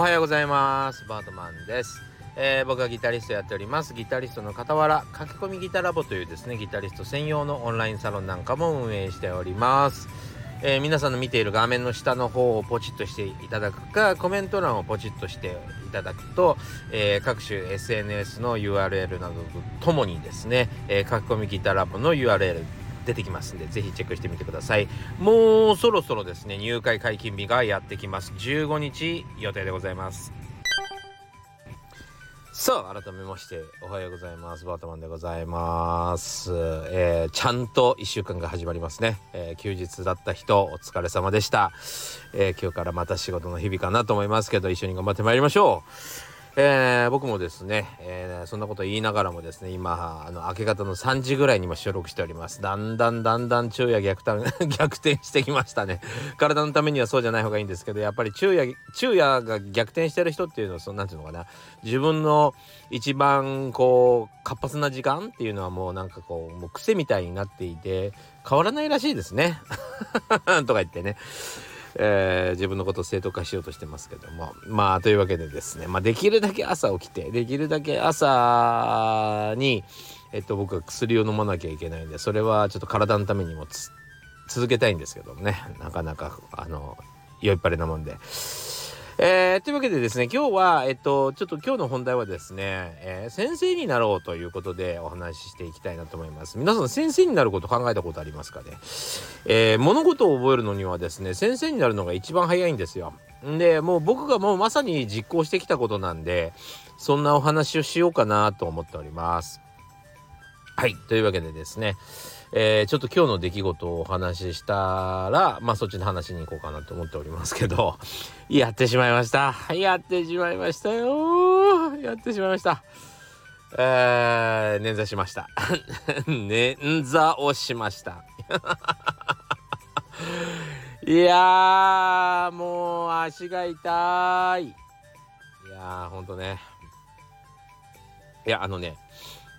おはようございます。バートマンです、えー僕はギタリストやっております。ギタリストの傍ら駆け込みギタラボというですねギタリスト専用のオンラインサロンなんかも運営しております、えー皆さんの見ている画面の下の方をポチッとしていただくかコメント欄をポチッとしていただくと、えー各種 SNS の URL などとともにですね、えー書き込みギタラボの URL 出てきますんでぜひチェックしてみてください。もうそろそろですね入会解禁日がやってきます。15日予定でございます。さあ改めましておはようございます。バートマンでございます、えーちゃんと1週間が始まりますね、えー休日だった人お疲れ様でした、えー今日からまた仕事の日々かなと思いますけど一緒に頑張ってまいりましょう。えー僕もですね、えーそんなこと言いながらもですね今あの明け方の3時ぐらいにも収録しております。だんだんだんだん昼夜逆転 逆転してきましたね。体のためにはそうじゃない方がいいんですけどやっぱり昼夜昼夜が逆転してる人っていうのはそのなんていうのかな。自分の一番こう活発な時間っていうのはもうなんかこうもう癖みたいになっていて変わらないらしいですね。とか言ってね。えー自分のことを正当化しようとしてますけども。まあというわけでですね、まあ、できるだけ朝起きてできるだけ朝に、えっと、僕は薬を飲まなきゃいけないんでそれはちょっと体のためにも続けたいんですけどもね。なかなかあの酔いっぱれなもんで。えーというわけでですね今日はえっとちょっと今日の本題はですね、えー先生になろうということでお話ししていきたいなと思います。皆さん先生になること考えたことありますかね？えー物事を覚えるのにはですね先生になるのが一番早いんですよ。でもう僕がもうまさに実行してきたことなんでそんなお話をしようかなと思っております。はいというわけでですねえーちょっと今日の出来事をお話ししたらまあそっちの話に行こうかなと思っておりますけど やってしまいました。やってしまいましたよ。やってしまいました。えー、捻挫しました。捻挫をしました。いやもう足が痛い。いやーほんとね。いやあのね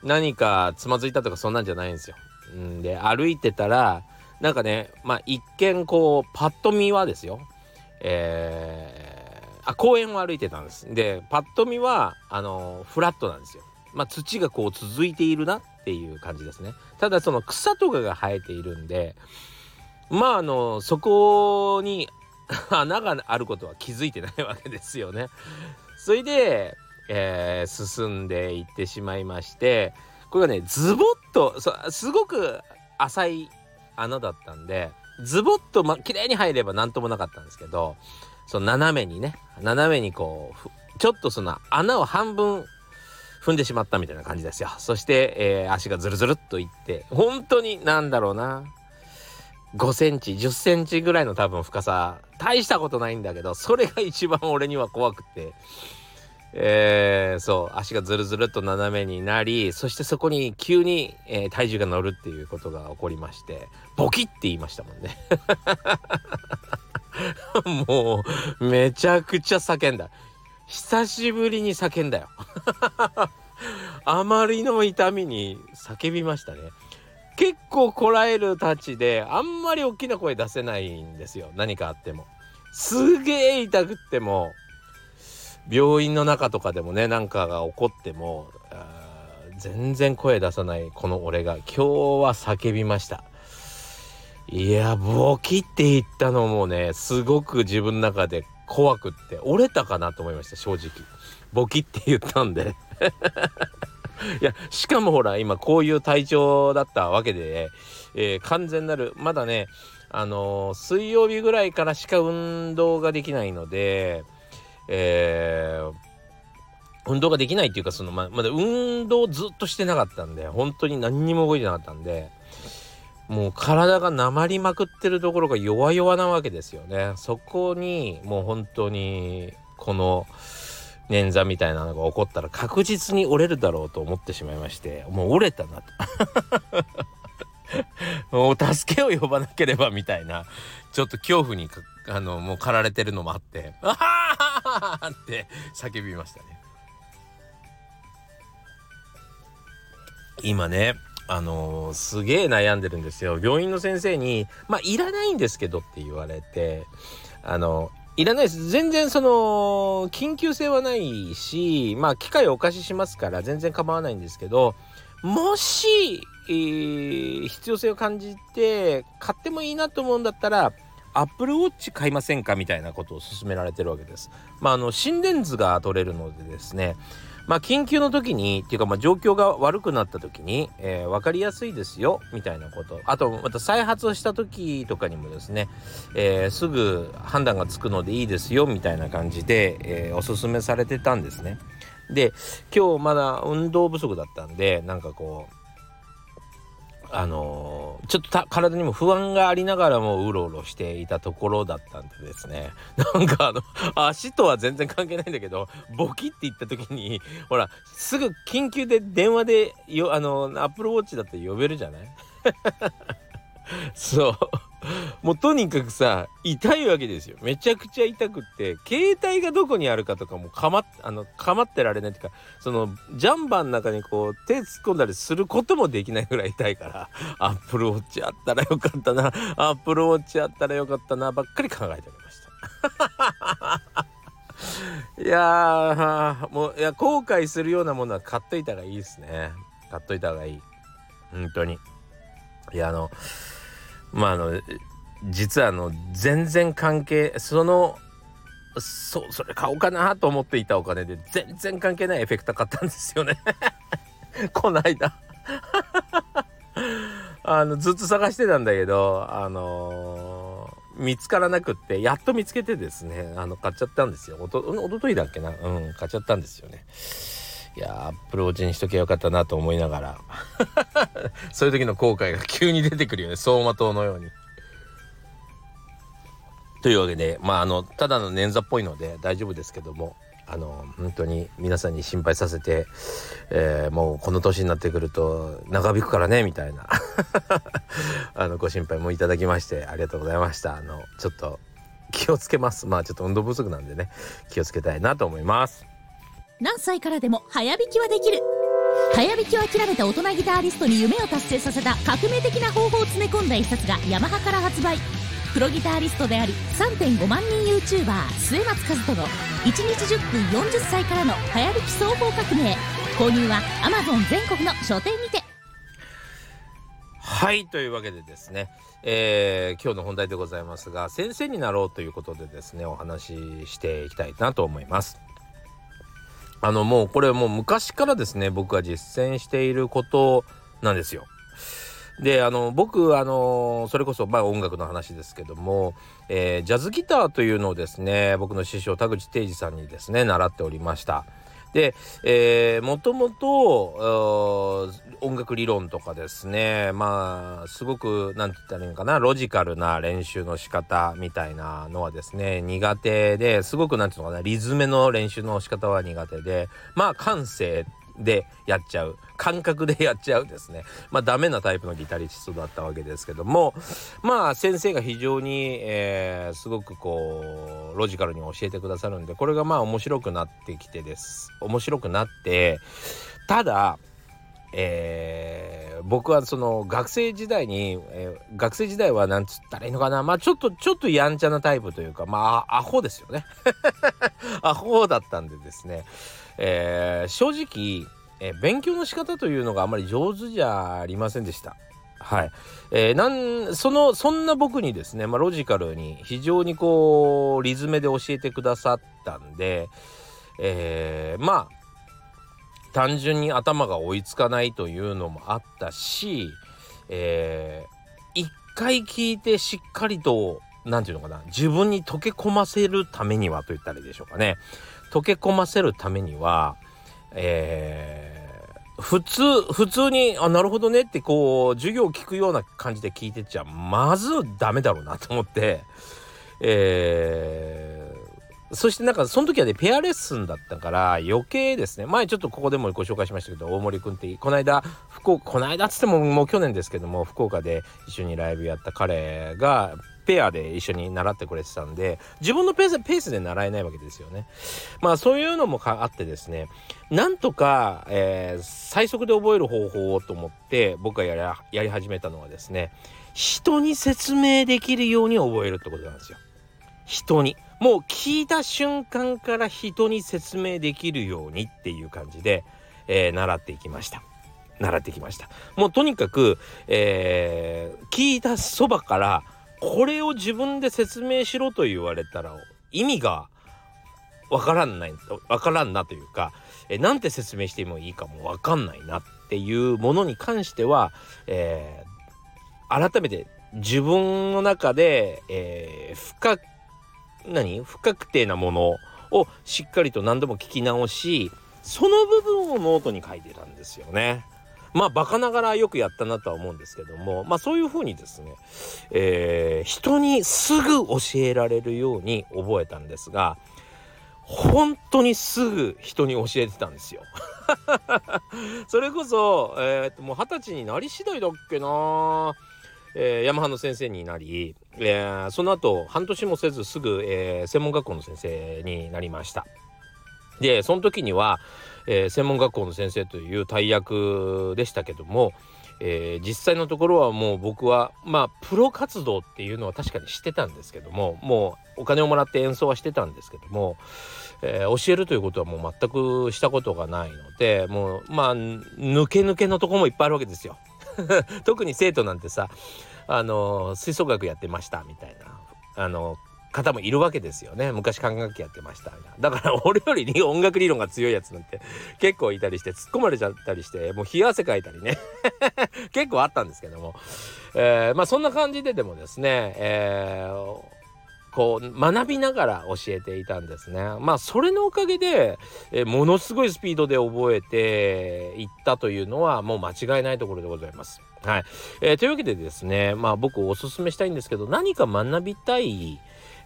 何かつまずいたとかそんなんじゃないんですよ。ん、で歩いてたらなんかねまあ一見こうパッと見はですよえー、あ公園を歩いてたんです。でパッと見はあのフラットなんですよ。まあ土がこう続いているなっていう感じですね。ただその草とかが生えているんでまああのそこに 穴があることは気づいてないわけですよね。それで、えー進んでいってしまいましてこれがねズボッとすごく浅い穴だったんでズボッと、ま、綺麗に入れば何ともなかったんですけどその斜めにね斜めにこうちょっとその穴を半分踏んでしまったみたいな感じですよ。そして、えー足がズルズルっといって本当になんだろうな5センチ10センチぐらいの多分深さ大したことないんだけどそれが一番俺には怖くて。えーそう足がズルズルっと斜めになりそしてそこに急に、えー体重が乗るっていうことが起こりましてボキって言いましたもんね。もうめちゃくちゃ叫んだ。久しぶりに叫んだよ。あまりの痛みに叫びましたね。結構こらえるたちであんまり大きな声出せないんですよ。何かあっても。すげえ痛くっても病院の中とかでもねなんかが起こっても全然声出さないこの俺が今日は叫びました。いやボキって言ったのもねすごく自分の中で怖くって折れたかなと思いました正直。ボキって言ったんで。いやしかもほら今こういう体調だったわけで、えー完全なるまだねあのー水曜日ぐらいからしか運動ができないのでえー運動ができないっていうかそのままだ運動ずっとしてなかったんで本当に何にも動いてなかったんでもう体がなまりまくってるところが弱々なわけですよね。そこにもう本当にこの捻挫みたいなのが起こったら確実に折れるだろうと思ってしまいましてもう折れたなと。もう助けを呼ばなければみたいな。ちょっと恐怖にあのもう駆られてるのもあって「あはははって叫びましたね。今ねあのーすげえ悩んでるんですよ。病院の先生に「まあいらないんですけど」って言われてあのいらないです。全然その緊急性はないしまあ機械をお貸ししますから全然構わないんですけどもし、えー、必要性を感じて買ってもいいなと思うんだったらアップルウォッチ買いませんかみたいなことを勧められてるわけです。まあ、あの心電図が取れるのでですねまあ、緊急の時にっていうかまあ状況が悪くなった時に、えー、分かりやすいですよみたいなことあとまた再発をした時とかにもですね、えー、すぐ判断がつくのでいいですよみたいな感じで、えー、おすすめされてたんですね。で今日まだ運動不足だったんでなんかこうあのー、ちょっと体にも不安がありながらもうろうろしていたところだったんでですね。なんかあの足とは全然関係ないんだけどボキって言った時にほらすぐ緊急で電話でよあのアップルウォッチだって呼べるじゃない？そう。もうとにかくさ痛いわけですよ。めちゃくちゃ痛くって携帯がどこにあるかとかもかまあのかまってられないっていうかそのジャンバーの中にこう手突っ込んだりすることもできないぐらい痛いからアップルウォッチあったらよかったなアップルウォッチあったらよかったなばっかり考えておりました。いやもういや後悔するようなものは買っといた方がいいですね。買っといた方がいい。本当に。いやあのまああの実はあの全然関係そのそうそれ買おうかなと思っていたお金で全然関係ないエフェクター買ったんですよね。こないだあのずっと探してたんだけどあのー、見つからなくってやっと見つけてですねあの買っちゃったんですよ。おとおとといだっけな？うん買っちゃったんですよね。いやアップルウォッチにしときゃよかったなと思いながら。そういう時の後悔が急に出てくるよね。走馬灯のように。というわけでまああのただの捻挫っぽいので大丈夫ですけどもあの本当に皆さんに心配させて、えー、もうこの年になってくると長引くからねみたいな。あのご心配もいただきましてありがとうございました。あのちょっと気をつけます。まあちょっと運動不足なんでね気をつけたいなと思います。何歳からでも早弾きはできる。早弾きを諦めた大人ギタリストに夢を達成させた革命的な方法を詰め込んだ一冊がヤマハから発売。プロギタリストであり3.5万人 YouTuber 末松和人の1日10分40歳からの早弾き総合革命。購入は Amazon 全国の書店にて。はいというわけでですね、えー、今日の本題でございますが先生になろうということでですねお話ししていきたいなと思います。あのもうこれもう昔からですね僕が実践していることなんですよ。であの僕あのそれこそまあ音楽の話ですけども、えー、ジャズギターというのをですね僕の師匠田口定治さんにですね習っておりました。で、えー、もともと音楽理論とかですねまあすごく何て言ったらいいのかなロジカルな練習の仕方みたいなのはですね苦手ですごく何て言うのかなリズムの練習の仕方は苦手でまあ感性でやっちゃう。感覚でやっちゃうですね。まあダメなタイプのギタリストだったわけですけども。まあ先生が非常に、えー、すごくこうロジカルに教えてくださるんでこれがまあ面白くなってきてです。面白くなってただえー、僕はその学生時代に、えー、学生時代はなんつったらいいのかな。まあちょっとちょっとやんちゃなタイプというかまあアホですよね。アホだったんでですね、えー、正直、え勉強の仕方というのがあまり上手じゃありませんでした。はい、えー、なんそのそんな僕にですね、まあ、ロジカルに非常にこうリズムで教えてくださったんで、えー、まあ単純に頭が追いつかないというのもあったし、えー、一回聞いてしっかりと何て言うのかな自分に溶け込ませるためにはと言ったらいいでしょうかね溶け込ませるためには、えー、普通普通にあなるほどねってこう授業を聞くような感じで聞いてちゃまずダメだろうなと思って、えー、そしてなんかその時はねペアレッスンだったから余計ですね。前ちょっとここでもご紹介しましたけど大森くんってこの間福岡この間っつってももう去年ですけども福岡で一緒にライブやった彼がペアで一緒に習ってくれてたんで自分のペースペースで習えないわけですよね。まあそういうのもあってですねなんとか、えー、最速で覚える方法をと思って僕がやり始めたのはですね人に説明できるように覚えるってことなんですよ。人にもう聞いた瞬間から人に説明できるようにっていう感じで、えー、習っていきました習ってきましたもうとにかく、えー、聞いたそばからこれを自分で説明しろと言われたら意味がわからんないわからんなというか、え、なんて説明してもいいかもわかんないなっていうものに関しては、えー、改めて自分の中で、えー、深何？不確定なものをしっかりと何度も聞き直しその部分をノートに書いてたんですよね。まあバカながらよくやったなとは思うんですけどもまあそういうふうにですね、えー、人にすぐ教えられるように覚えたんですが本当にすぐ人に教えてたんですよ。それこそ、えー、っともう二十歳になり次第だっけなえー、ヤマハの先生になり、えー、その後半年もせずすぐ、えー、専門学校の先生になりましたでその時には、えー、専門学校の先生という大役でしたけども、えー、実際のところはもう僕はまあプロ活動っていうのは確かにしてたんですけどももうお金をもらって演奏はしてたんですけども、えー、教えるということはもう全くしたことがないのでもうまあ抜け抜けのとこもいっぱいあるわけですよ。特に生徒なんてさあの吹奏楽やってましたみたいなあの方もいるわけですよね昔管楽器やってましただから俺より音楽理論が強いやつなんて結構いたりして突っ込まれちゃったりしてもう冷や汗かいたりね 結構あったんですけども、えー、まあそんな感じででもですね、えーこう学びながら教えていたんですね。まあそれのおかげで、えものすごいスピードで覚えていったというのはもう間違いないところでございます。はい。えー、というわけでですねまあ僕おすすめしたいんですけど何か学びたい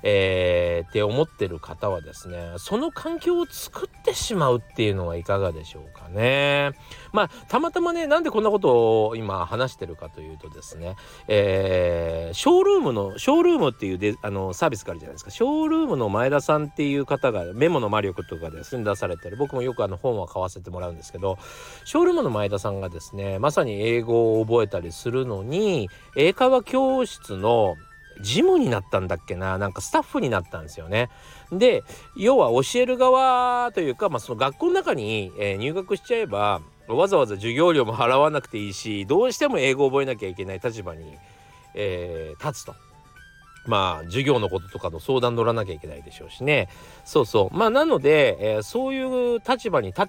えー、って思ってる方はですねその環境を作ってしまうっていうのはいかがでしょうかね。まあたまたまねなんでこんなことを今話してるかというとですね、えー、ショールームのショールームっていうであのサービスがあるじゃないですかショールームの前田さんっていう方がメモの魔力とかで住ん出されてる僕もよくあの本は買わせてもらうんですけどショールームの前田さんがですねまさに英語を覚えたりするのに英会話教室の事務になったんだっけな？なんかスタッフになったんですよね。で要は教える側というか、まあ、その学校の中に、えー、入学しちゃえばわざわざ授業料も払わなくていいしどうしても英語を覚えなきゃいけない立場に、えー、立つと。まあ授業のこととかの相談乗らなきゃいけないでしょうしねそうそうまあなので、えー、そういう立場に立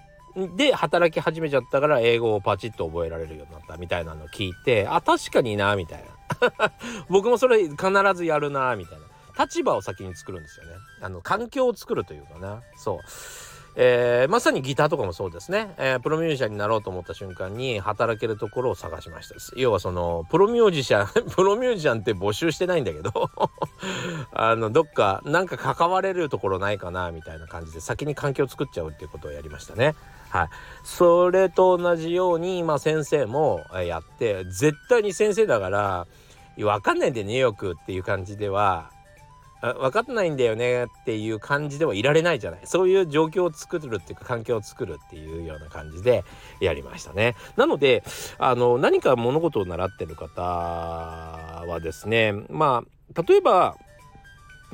で働き始めちゃったから英語をパチッと覚えられるようになったみたいなのを聞いてあ確かになみたいな。僕もそれ必ずやるなみたいな。立場を先に作るんですよね。あの環境を作るというかな。そう。えー、まさにギターとかもそうですね、えー、プロミュージシャンになろうと思った瞬間に働けるところを探しました要はそのプロミュージシャン プロミュージシャンって募集してないんだけど あのどっかなんか関われるところないかなみたいな感じで先に環境を作っちゃうっていうことをやりましたね。はい、それと同じように、まあ、先生もやって絶対に先生だから分かんないんだよねよくっていう感じでは分かんないんだよねっていう感じではいられないじゃない。そういう状況を作るっていうか環境を作るっていうような感じでやりましたね。なのであの何か物事を習ってる方はですねまあ例えば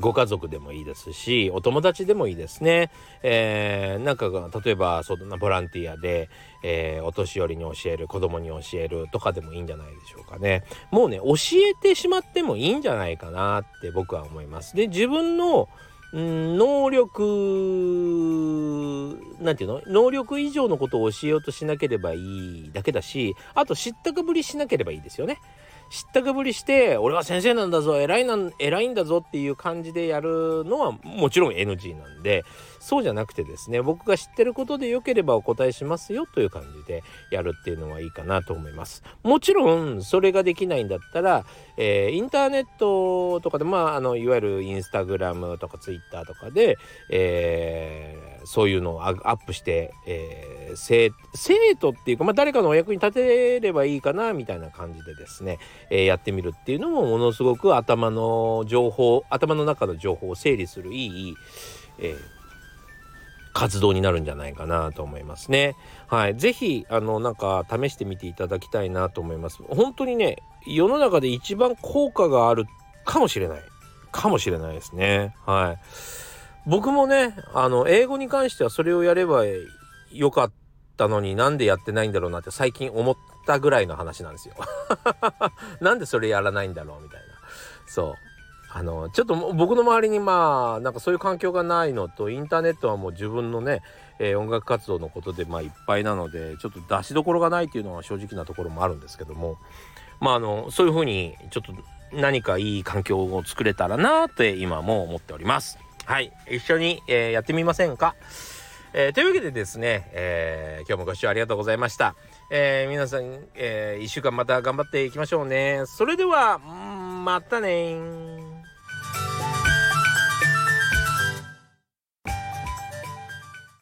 ご家族でもいいですしお友達でもいいですね、えー、なんか例えばそんなボランティアで、えー、お年寄りに教える子供に教えるとかでもいいんじゃないでしょうかね。もうね教えてしまってもいいんじゃないかなって僕は思います。で自分のん能力なんていうの？能力以上のことを教えようとしなければいいだけだしあと知ったかぶりしなければいいですよね。知ったかぶりして俺は先生なんだぞ偉いなん偉いんだぞっていう感じでやるのはもちろん NG なんでそうじゃなくてですね僕が知ってることでよければお答えしますよという感じでやるっていうのはいいかなと思います。もちろんそれができないんだったら、えー、インターネットとかでまああのいわゆるインスタグラムとかツイッターとかで、えー、そういうのをアップして、えー、生徒っていうか、まあ、誰かのお役に立てればいいかなみたいな感じでですね、えー、やってみるっていうのもものすごく頭の情報頭の中の情報を整理するいい、えー、活動になるんじゃないかなと思いますね。はい。ぜひ、あの、なんか試してみていただきたいなと思います。本当にね、世の中で一番効果があるかもしれない。かもしれないですね。はい。僕もね、あの、英語に関してはそれをやればよかったのになんでやってないんだろうなって最近思ったぐらいの話なんですよ。なんでそれやらないんだろうみたいな。そう。あの、ちょっと僕の周りにまあ、なんかそういう環境がないのと、インターネットはもう自分のね、えー、音楽活動のことでまあいっぱいなので、ちょっと出しどころがないっていうのは正直なところもあるんですけども、まああの、そういうふうにちょっと何かいい環境を作れたらなって今も思っております。はい。一緒に、えー、やってみませんか？えー、というわけでですね、えー、今日もご視聴ありがとうございました。えー、皆さん、えー、一週間また頑張っていきましょうね。それでは、またね